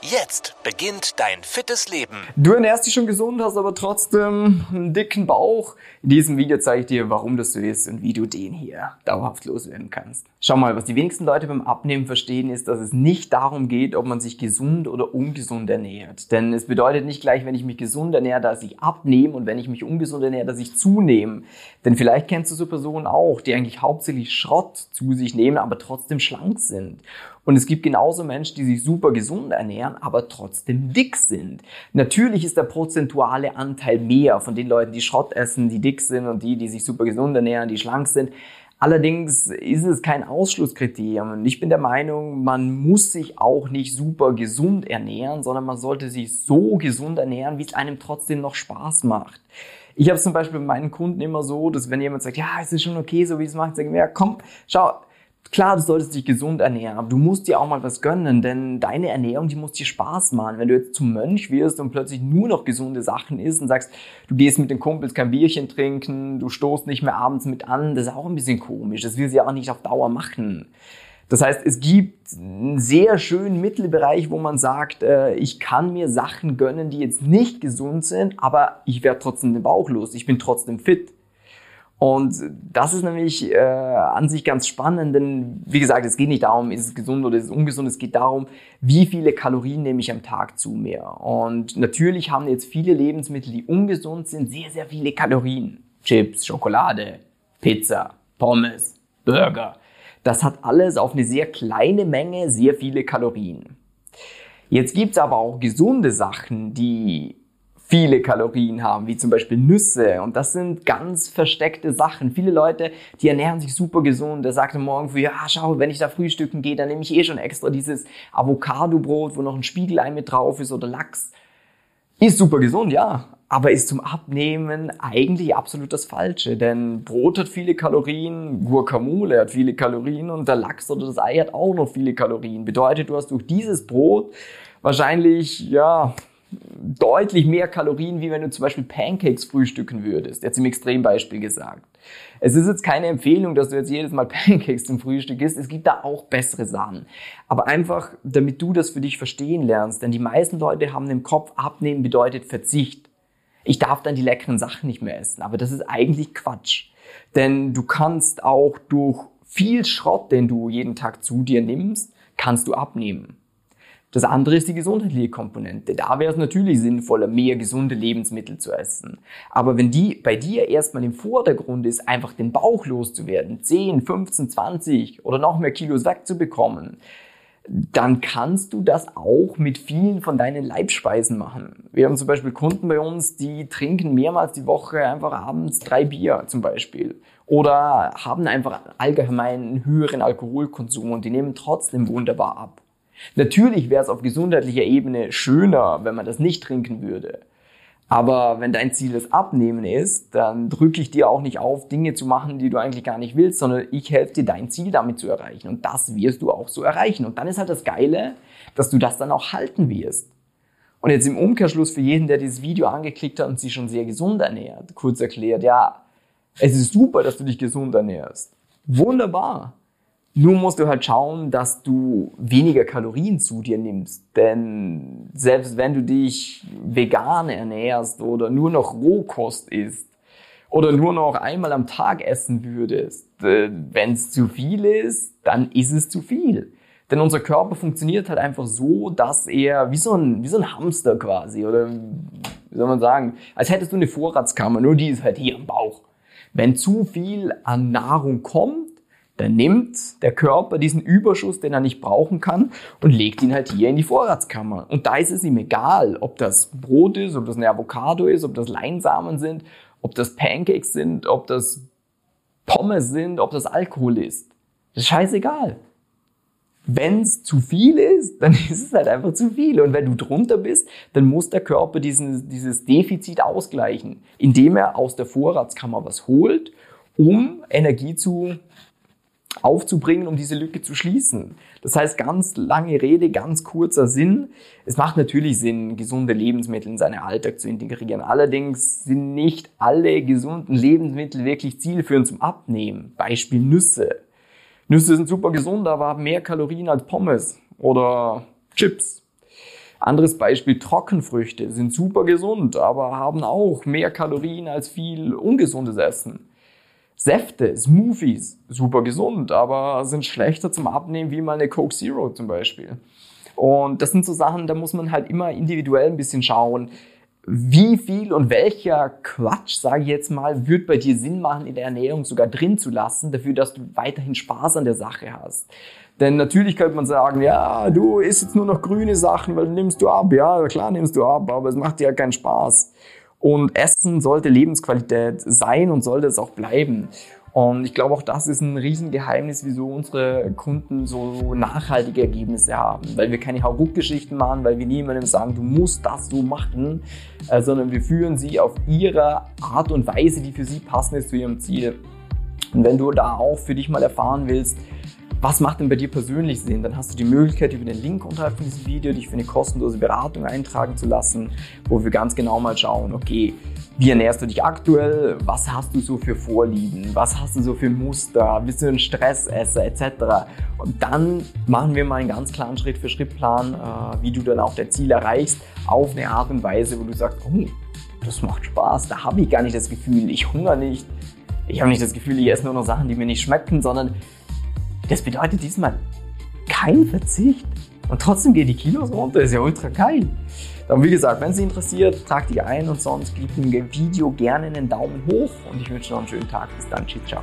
Jetzt beginnt dein fittes Leben. Du ernährst dich schon gesund, hast aber trotzdem einen dicken Bauch. In diesem Video zeige ich dir, warum das so ist und wie du den hier dauerhaft loswerden kannst. Schau mal, was die wenigsten Leute beim Abnehmen verstehen, ist, dass es nicht darum geht, ob man sich gesund oder ungesund ernährt. Denn es bedeutet nicht gleich, wenn ich mich gesund ernähre, dass ich abnehme und wenn ich mich ungesund ernähre, dass ich zunehme. Denn vielleicht kennst du so Personen auch, die eigentlich hauptsächlich Schrott zu sich nehmen, aber trotzdem schlank sind. Und es gibt genauso Menschen, die sich super gesund ernähren, aber trotzdem dick sind. Natürlich ist der prozentuale Anteil mehr von den Leuten, die Schrott essen, die dick sind und die, die sich super gesund ernähren, die schlank sind. Allerdings ist es kein Ausschlusskriterium. Ich bin der Meinung, man muss sich auch nicht super gesund ernähren, sondern man sollte sich so gesund ernähren, wie es einem trotzdem noch Spaß macht. Ich habe zum Beispiel bei meinen Kunden immer so, dass wenn jemand sagt, ja, es ist schon okay, so wie es macht, sagen wir, ja, komm, schau, Klar, du solltest dich gesund ernähren, aber du musst dir auch mal was gönnen, denn deine Ernährung, die muss dir Spaß machen. Wenn du jetzt zum Mönch wirst und plötzlich nur noch gesunde Sachen isst und sagst, du gehst mit den Kumpels kein Bierchen trinken, du stoßt nicht mehr abends mit an, das ist auch ein bisschen komisch. Das will sie auch nicht auf Dauer machen. Das heißt, es gibt einen sehr schönen Mittelbereich, wo man sagt, äh, ich kann mir Sachen gönnen, die jetzt nicht gesund sind, aber ich werde trotzdem den Bauch los, ich bin trotzdem fit. Und das ist nämlich äh, an sich ganz spannend, denn wie gesagt, es geht nicht darum, ist es gesund oder ist es ungesund, es geht darum, wie viele Kalorien nehme ich am Tag zu mir. Und natürlich haben jetzt viele Lebensmittel, die ungesund sind, sehr, sehr viele Kalorien. Chips, Schokolade, Pizza, Pommes, Burger. Das hat alles auf eine sehr kleine Menge sehr viele Kalorien. Jetzt gibt's aber auch gesunde Sachen, die viele Kalorien haben, wie zum Beispiel Nüsse. Und das sind ganz versteckte Sachen. Viele Leute, die ernähren sich super gesund. Der sagte morgen früh, ja, schau, wenn ich da frühstücken gehe, dann nehme ich eh schon extra dieses Avocado-Brot, wo noch ein Spiegelei mit drauf ist oder Lachs. Ist super gesund, ja. Aber ist zum Abnehmen eigentlich absolut das Falsche. Denn Brot hat viele Kalorien, Guacamole hat viele Kalorien und der Lachs oder das Ei hat auch noch viele Kalorien. Bedeutet, du hast durch dieses Brot wahrscheinlich, ja, deutlich mehr Kalorien, wie wenn du zum Beispiel Pancakes frühstücken würdest. Jetzt im Extrembeispiel gesagt. Es ist jetzt keine Empfehlung, dass du jetzt jedes Mal Pancakes zum Frühstück isst. Es gibt da auch bessere Sachen. Aber einfach, damit du das für dich verstehen lernst. Denn die meisten Leute haben im Kopf, abnehmen bedeutet Verzicht. Ich darf dann die leckeren Sachen nicht mehr essen. Aber das ist eigentlich Quatsch. Denn du kannst auch durch viel Schrott, den du jeden Tag zu dir nimmst, kannst du abnehmen. Das andere ist die gesundheitliche Komponente. Da wäre es natürlich sinnvoller, mehr gesunde Lebensmittel zu essen. Aber wenn die bei dir erstmal im Vordergrund ist, einfach den Bauch loszuwerden, 10, 15, 20 oder noch mehr Kilos wegzubekommen, dann kannst du das auch mit vielen von deinen Leibspeisen machen. Wir haben zum Beispiel Kunden bei uns, die trinken mehrmals die Woche einfach abends drei Bier zum Beispiel. Oder haben einfach allgemein einen höheren Alkoholkonsum und die nehmen trotzdem wunderbar ab. Natürlich wäre es auf gesundheitlicher Ebene schöner, wenn man das nicht trinken würde. Aber wenn dein Ziel das Abnehmen ist, dann drücke ich dir auch nicht auf, Dinge zu machen, die du eigentlich gar nicht willst, sondern ich helfe dir, dein Ziel damit zu erreichen. Und das wirst du auch so erreichen. Und dann ist halt das Geile, dass du das dann auch halten wirst. Und jetzt im Umkehrschluss für jeden, der dieses Video angeklickt hat und sich schon sehr gesund ernährt, kurz erklärt, ja, es ist super, dass du dich gesund ernährst. Wunderbar. Nur musst du halt schauen, dass du weniger Kalorien zu dir nimmst. Denn selbst wenn du dich vegan ernährst oder nur noch Rohkost isst oder nur noch einmal am Tag essen würdest, äh, wenn es zu viel ist, dann ist es zu viel. Denn unser Körper funktioniert halt einfach so, dass er wie so ein, wie so ein Hamster quasi oder wie soll man sagen, als hättest du eine Vorratskammer, nur die ist halt hier am Bauch. Wenn zu viel an Nahrung kommt, dann nimmt der Körper diesen Überschuss, den er nicht brauchen kann, und legt ihn halt hier in die Vorratskammer. Und da ist es ihm egal, ob das Brot ist, ob das eine Avocado ist, ob das Leinsamen sind, ob das Pancakes sind, ob das Pommes sind, ob das Alkohol ist. Das ist scheißegal. wenn es zu viel ist, dann ist es halt einfach zu viel. Und wenn du drunter bist, dann muss der Körper diesen, dieses Defizit ausgleichen, indem er aus der Vorratskammer was holt, um Energie zu aufzubringen, um diese Lücke zu schließen. Das heißt, ganz lange Rede, ganz kurzer Sinn. Es macht natürlich Sinn, gesunde Lebensmittel in seinen Alltag zu integrieren. Allerdings sind nicht alle gesunden Lebensmittel wirklich zielführend zum Abnehmen. Beispiel Nüsse. Nüsse sind super gesund, aber haben mehr Kalorien als Pommes oder Chips. Anderes Beispiel, Trockenfrüchte sind super gesund, aber haben auch mehr Kalorien als viel ungesundes Essen. Säfte, Smoothies, super gesund, aber sind schlechter zum Abnehmen wie mal eine Coke Zero zum Beispiel. Und das sind so Sachen, da muss man halt immer individuell ein bisschen schauen, wie viel und welcher Quatsch, sage ich jetzt mal, wird bei dir Sinn machen, in der Ernährung sogar drin zu lassen, dafür, dass du weiterhin Spaß an der Sache hast. Denn natürlich könnte man sagen, ja, du isst jetzt nur noch grüne Sachen, weil nimmst du ab. Ja, klar nimmst du ab, aber es macht dir ja keinen Spaß. Und Essen sollte Lebensqualität sein und sollte es auch bleiben. Und ich glaube, auch das ist ein Riesengeheimnis, wieso unsere Kunden so nachhaltige Ergebnisse haben. Weil wir keine Hauruck-Geschichten machen, weil wir niemandem sagen, du musst das so machen, äh, sondern wir führen sie auf ihre Art und Weise, die für sie passend ist zu ihrem Ziel. Und wenn du da auch für dich mal erfahren willst, was macht denn bei dir persönlich Sinn? Dann hast du die Möglichkeit, über den Link unterhalb von diesem Video dich für eine kostenlose Beratung eintragen zu lassen, wo wir ganz genau mal schauen, okay, wie ernährst du dich aktuell? Was hast du so für Vorlieben? Was hast du so für Muster? Bist du ein Stressesser etc.? Und dann machen wir mal einen ganz klaren Schritt-für-Schritt-Plan, äh, wie du dann auch dein Ziel erreichst, auf eine Art und Weise, wo du sagst, oh, das macht Spaß, da habe ich gar nicht das Gefühl, ich hungere nicht, ich habe nicht das Gefühl, ich esse nur noch Sachen, die mir nicht schmecken, sondern das bedeutet diesmal kein Verzicht. Und trotzdem gehen die Kilos runter, ist ja ultra geil. Dann wie gesagt, wenn es dich interessiert, trag dich ein und sonst gib dem Video gerne einen Daumen hoch und ich wünsche noch einen schönen Tag. Bis dann, ciao.